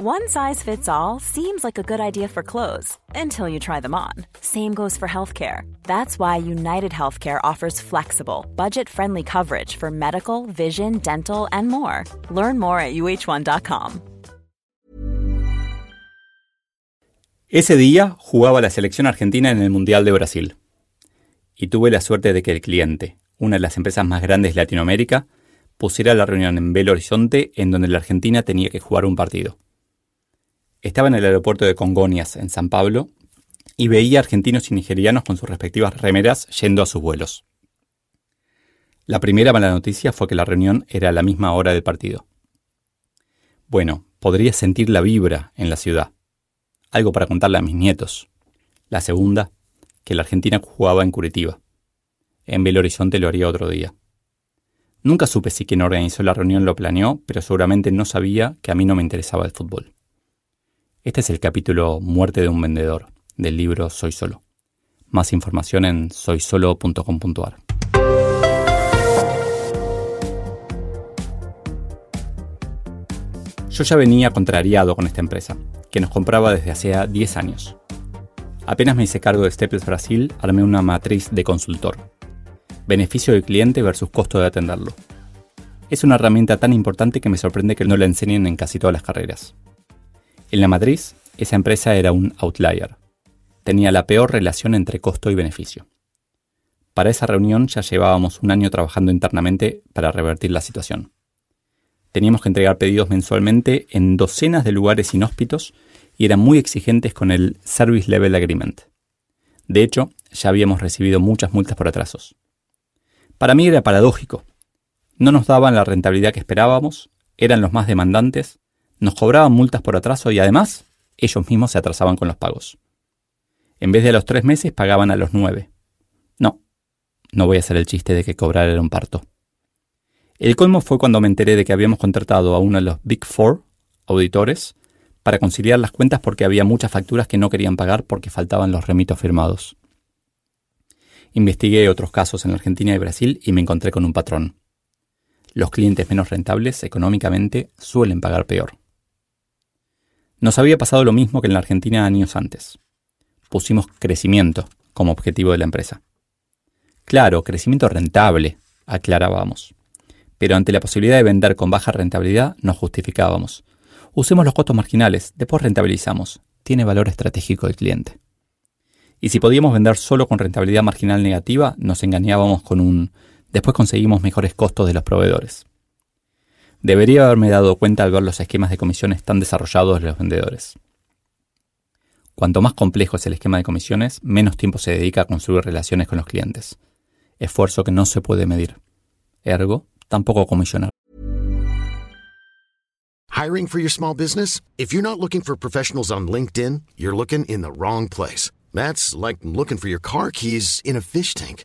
One size fits all seems like a good idea for clothes until you try them on. Same goes for healthcare. That's why United Healthcare offers flexible, budget friendly coverage for medical, vision, dental, and more. Learn more at uh1.com. Ese día jugaba la selección argentina en el Mundial de Brasil. Y tuve la suerte de que el cliente, una de las empresas más grandes de Latinoamérica, pusiera la reunión en Belo Horizonte en donde la Argentina tenía que jugar un partido. Estaba en el aeropuerto de Congonias, en San Pablo, y veía argentinos y nigerianos con sus respectivas remeras yendo a sus vuelos. La primera mala noticia fue que la reunión era a la misma hora del partido. Bueno, podría sentir la vibra en la ciudad. Algo para contarle a mis nietos. La segunda, que la Argentina jugaba en Curitiba. En Belo Horizonte lo haría otro día. Nunca supe si quien organizó la reunión lo planeó, pero seguramente no sabía que a mí no me interesaba el fútbol. Este es el capítulo Muerte de un vendedor del libro Soy Solo. Más información en soysolo.com.ar. Yo ya venía contrariado con esta empresa, que nos compraba desde hace 10 años. Apenas me hice cargo de Staples Brasil, armé una matriz de consultor. Beneficio del cliente versus costo de atenderlo. Es una herramienta tan importante que me sorprende que no la enseñen en casi todas las carreras. En la matriz, esa empresa era un outlier. Tenía la peor relación entre costo y beneficio. Para esa reunión ya llevábamos un año trabajando internamente para revertir la situación. Teníamos que entregar pedidos mensualmente en docenas de lugares inhóspitos y eran muy exigentes con el Service Level Agreement. De hecho, ya habíamos recibido muchas multas por atrasos. Para mí era paradójico. No nos daban la rentabilidad que esperábamos, eran los más demandantes nos cobraban multas por atraso y además ellos mismos se atrasaban con los pagos. En vez de a los tres meses pagaban a los nueve. No, no voy a hacer el chiste de que cobrar era un parto. El colmo fue cuando me enteré de que habíamos contratado a uno de los Big Four auditores para conciliar las cuentas porque había muchas facturas que no querían pagar porque faltaban los remitos firmados. Investigué otros casos en Argentina y Brasil y me encontré con un patrón. Los clientes menos rentables económicamente suelen pagar peor. Nos había pasado lo mismo que en la Argentina años antes. Pusimos crecimiento como objetivo de la empresa. Claro, crecimiento rentable, aclarábamos. Pero ante la posibilidad de vender con baja rentabilidad, nos justificábamos. Usemos los costos marginales, después rentabilizamos. Tiene valor estratégico el cliente. Y si podíamos vender solo con rentabilidad marginal negativa, nos engañábamos con un después conseguimos mejores costos de los proveedores. Debería haberme dado cuenta al ver los esquemas de comisiones tan desarrollados de los vendedores. Cuanto más complejo es el esquema de comisiones, menos tiempo se dedica a construir relaciones con los clientes. Esfuerzo que no se puede medir. Ergo, tampoco comisionar. Hiring for your small business? If you're not looking for professionals on LinkedIn, you're looking in the wrong place. That's like looking for your car keys in a fish tank.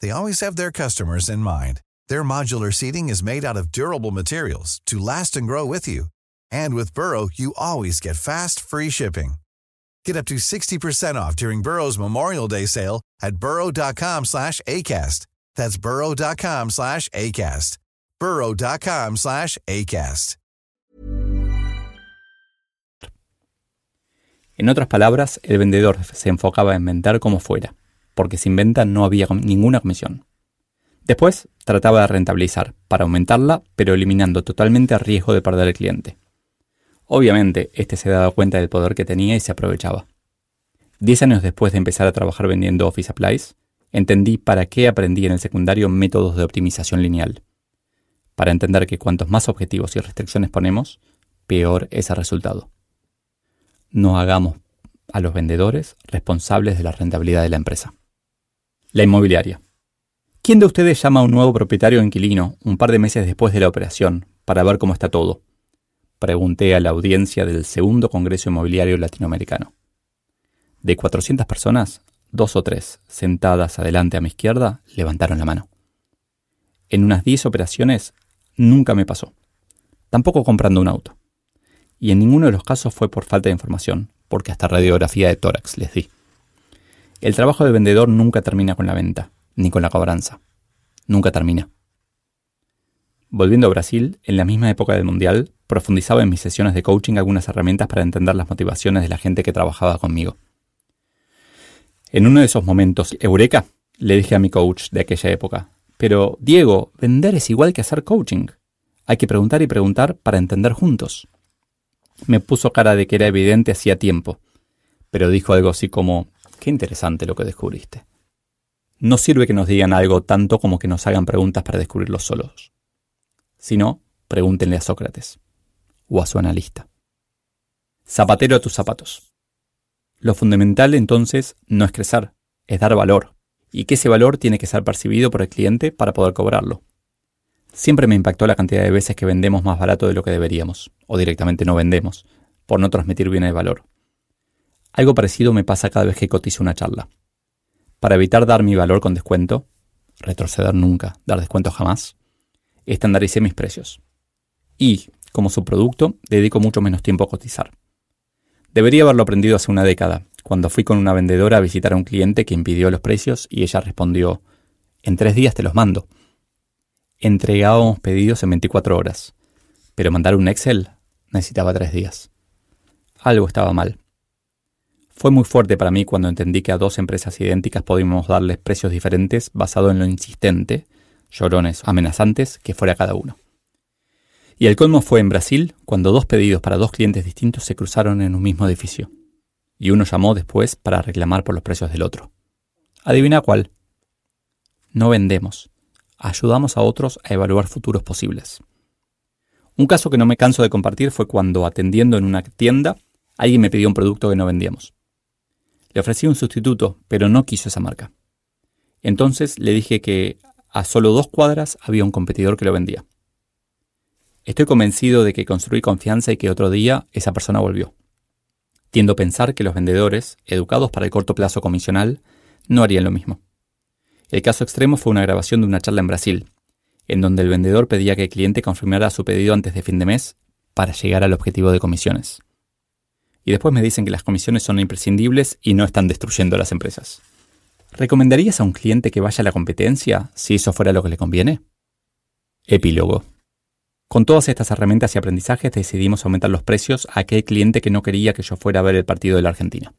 they always have their customers in mind. Their modular seating is made out of durable materials to last and grow with you. And with Burrow, you always get fast, free shipping. Get up to 60% off during Burrow's Memorial Day sale at burrow.com slash ACAST. That's burrow.com slash ACAST. burrow.com slash ACAST. En otras palabras, el vendedor se enfocaba en vender como fuera. Porque sin venta no había ninguna comisión. Después trataba de rentabilizar, para aumentarla, pero eliminando totalmente el riesgo de perder el cliente. Obviamente, este se daba cuenta del poder que tenía y se aprovechaba. Diez años después de empezar a trabajar vendiendo Office Supplies, entendí para qué aprendí en el secundario métodos de optimización lineal. Para entender que cuantos más objetivos y restricciones ponemos, peor es el resultado. No hagamos a los vendedores responsables de la rentabilidad de la empresa. La inmobiliaria. ¿Quién de ustedes llama a un nuevo propietario inquilino un par de meses después de la operación para ver cómo está todo? Pregunté a la audiencia del segundo Congreso Inmobiliario Latinoamericano. De 400 personas, dos o tres, sentadas adelante a mi izquierda, levantaron la mano. En unas 10 operaciones nunca me pasó. Tampoco comprando un auto. Y en ninguno de los casos fue por falta de información, porque hasta radiografía de tórax les di. El trabajo de vendedor nunca termina con la venta, ni con la cobranza. Nunca termina. Volviendo a Brasil, en la misma época del Mundial, profundizaba en mis sesiones de coaching algunas herramientas para entender las motivaciones de la gente que trabajaba conmigo. En uno de esos momentos, Eureka, le dije a mi coach de aquella época, pero Diego, vender es igual que hacer coaching. Hay que preguntar y preguntar para entender juntos. Me puso cara de que era evidente hacía tiempo, pero dijo algo así como, qué interesante lo que descubriste. No sirve que nos digan algo tanto como que nos hagan preguntas para descubrirlo solos. Si no, pregúntenle a Sócrates o a su analista. Zapatero a tus zapatos. Lo fundamental entonces no es crecer, es dar valor, y que ese valor tiene que ser percibido por el cliente para poder cobrarlo. Siempre me impactó la cantidad de veces que vendemos más barato de lo que deberíamos, o directamente no vendemos, por no transmitir bien el valor. Algo parecido me pasa cada vez que cotizo una charla. Para evitar dar mi valor con descuento, retroceder nunca, dar descuento jamás, estandaricé mis precios. Y, como subproducto, dedico mucho menos tiempo a cotizar. Debería haberlo aprendido hace una década, cuando fui con una vendedora a visitar a un cliente que impidió los precios y ella respondió, en tres días te los mando. Entregábamos pedidos en 24 horas, pero mandar un Excel necesitaba tres días. Algo estaba mal. Fue muy fuerte para mí cuando entendí que a dos empresas idénticas podíamos darles precios diferentes basado en lo insistente, llorones, amenazantes que fuera cada uno. Y el colmo fue en Brasil cuando dos pedidos para dos clientes distintos se cruzaron en un mismo edificio y uno llamó después para reclamar por los precios del otro. Adivina cuál. No vendemos, ayudamos a otros a evaluar futuros posibles. Un caso que no me canso de compartir fue cuando, atendiendo en una tienda, alguien me pidió un producto que no vendíamos. Le ofrecí un sustituto, pero no quiso esa marca. Entonces le dije que a solo dos cuadras había un competidor que lo vendía. Estoy convencido de que construí confianza y que otro día esa persona volvió. Tiendo a pensar que los vendedores, educados para el corto plazo comisional, no harían lo mismo. El caso extremo fue una grabación de una charla en Brasil, en donde el vendedor pedía que el cliente confirmara su pedido antes de fin de mes para llegar al objetivo de comisiones. Y después me dicen que las comisiones son imprescindibles y no están destruyendo las empresas. ¿Recomendarías a un cliente que vaya a la competencia si eso fuera lo que le conviene? Epílogo. Con todas estas herramientas y aprendizajes decidimos aumentar los precios a aquel cliente que no quería que yo fuera a ver el partido de la Argentina.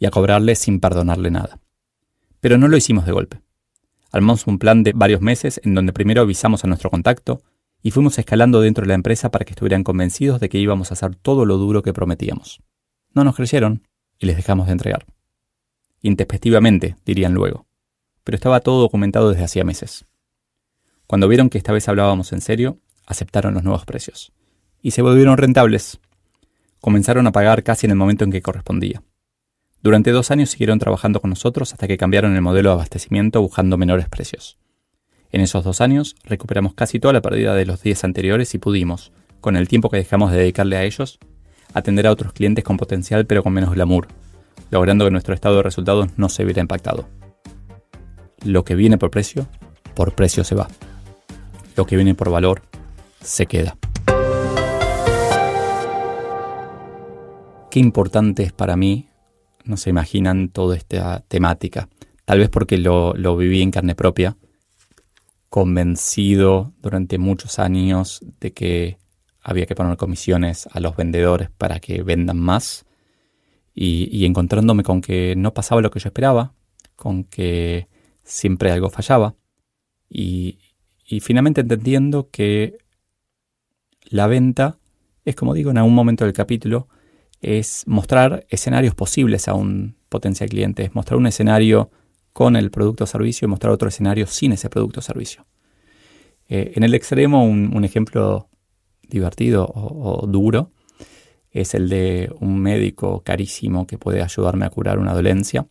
Y a cobrarle sin perdonarle nada. Pero no lo hicimos de golpe. Armamos un plan de varios meses en donde primero avisamos a nuestro contacto y fuimos escalando dentro de la empresa para que estuvieran convencidos de que íbamos a hacer todo lo duro que prometíamos. No nos creyeron y les dejamos de entregar. Intespectivamente, dirían luego. Pero estaba todo documentado desde hacía meses. Cuando vieron que esta vez hablábamos en serio, aceptaron los nuevos precios. Y se volvieron rentables. Comenzaron a pagar casi en el momento en que correspondía. Durante dos años siguieron trabajando con nosotros hasta que cambiaron el modelo de abastecimiento buscando menores precios. En esos dos años recuperamos casi toda la pérdida de los días anteriores y pudimos, con el tiempo que dejamos de dedicarle a ellos, atender a otros clientes con potencial pero con menos glamour, logrando que nuestro estado de resultados no se viera impactado. Lo que viene por precio, por precio se va. Lo que viene por valor, se queda. Qué importante es para mí, no se imaginan toda esta temática, tal vez porque lo, lo viví en carne propia, convencido durante muchos años de que había que poner comisiones a los vendedores para que vendan más y, encontrándome con que no pasaba lo que yo esperaba, con que siempre algo fallaba y, y finalmente entendiendo que la venta es, como digo en algún momento del capítulo, es mostrar escenarios posibles a un potencial cliente, es mostrar un escenario con el producto o servicio y mostrar otro escenario sin ese producto o servicio. Eh, en el extremo, un, ejemplo divertido o, o, duro es el de un médico carísimo que puede ayudarme a curar una dolencia.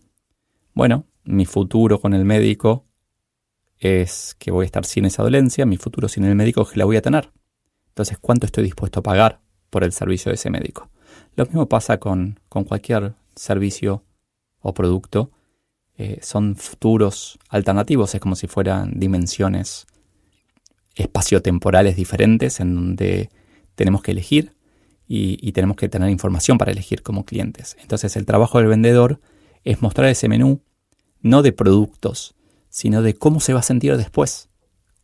Bueno, mi futuro con el médico es que voy a estar sin esa dolencia, mi futuro sin el médico es que la voy a tener. Entonces, ¿cuánto estoy dispuesto a pagar por el servicio de ese médico. Lo mismo pasa con, cualquier servicio o producto. Eh, son futuros alternativos, es como si fueran dimensiones espaciotemporales diferentes en donde tenemos que elegir y, tenemos que tener información para elegir como clientes. Entonces el trabajo del vendedor es mostrar ese menú no de productos, sino de cómo se va a sentir después,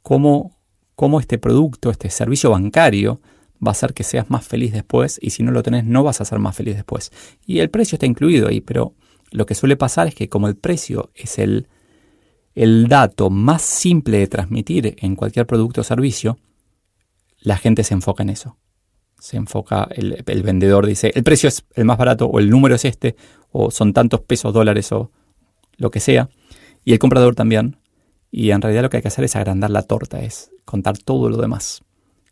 cómo, cómo este producto, este servicio bancario va a hacer que seas más feliz después y si no lo tenés no vas a ser más feliz después. Y el precio está incluido ahí, pero lo que suele pasar es que como el precio es el, el dato más simple de transmitir en cualquier producto o servicio, la gente se enfoca en eso se enfoca, el, vendedor dice, el precio es el más barato o el número es este, o son tantos pesos, dólares o lo que sea, y el comprador también. Y en realidad lo que hay que hacer es agrandar la torta, es contar todo lo demás,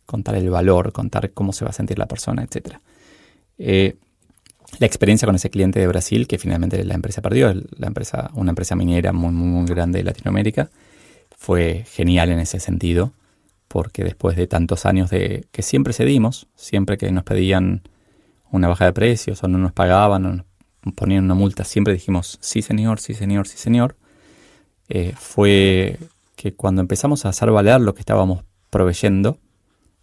contar el valor, contar cómo se va a sentir la persona, etc. la experiencia con ese cliente de Brasil, que finalmente la empresa perdió, la empresa, una empresa minera muy, grande de Latinoamérica, fue genial en ese sentido porque después de tantos años de que siempre cedimos, siempre que nos pedían una baja de precios o no nos pagaban o nos ponían una multa, siempre dijimos sí señor, sí señor, sí señor, eh, fue que cuando empezamos a hacer valer lo que estábamos proveyendo,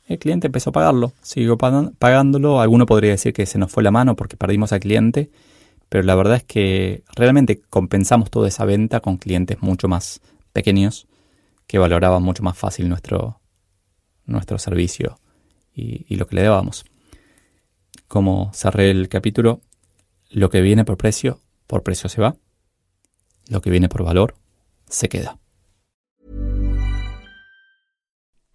el cliente empezó a pagarlo, siguió pagándolo, alguno podría decir que se nos fue la mano porque perdimos al cliente, pero la verdad es que realmente compensamos toda esa venta con clientes mucho más pequeños que valoraban mucho más fácil nuestro, nuestro servicio y, lo que le dábamos. Como cerré el capítulo, lo que viene por precio, por precio se va. Lo que viene por valor, se queda.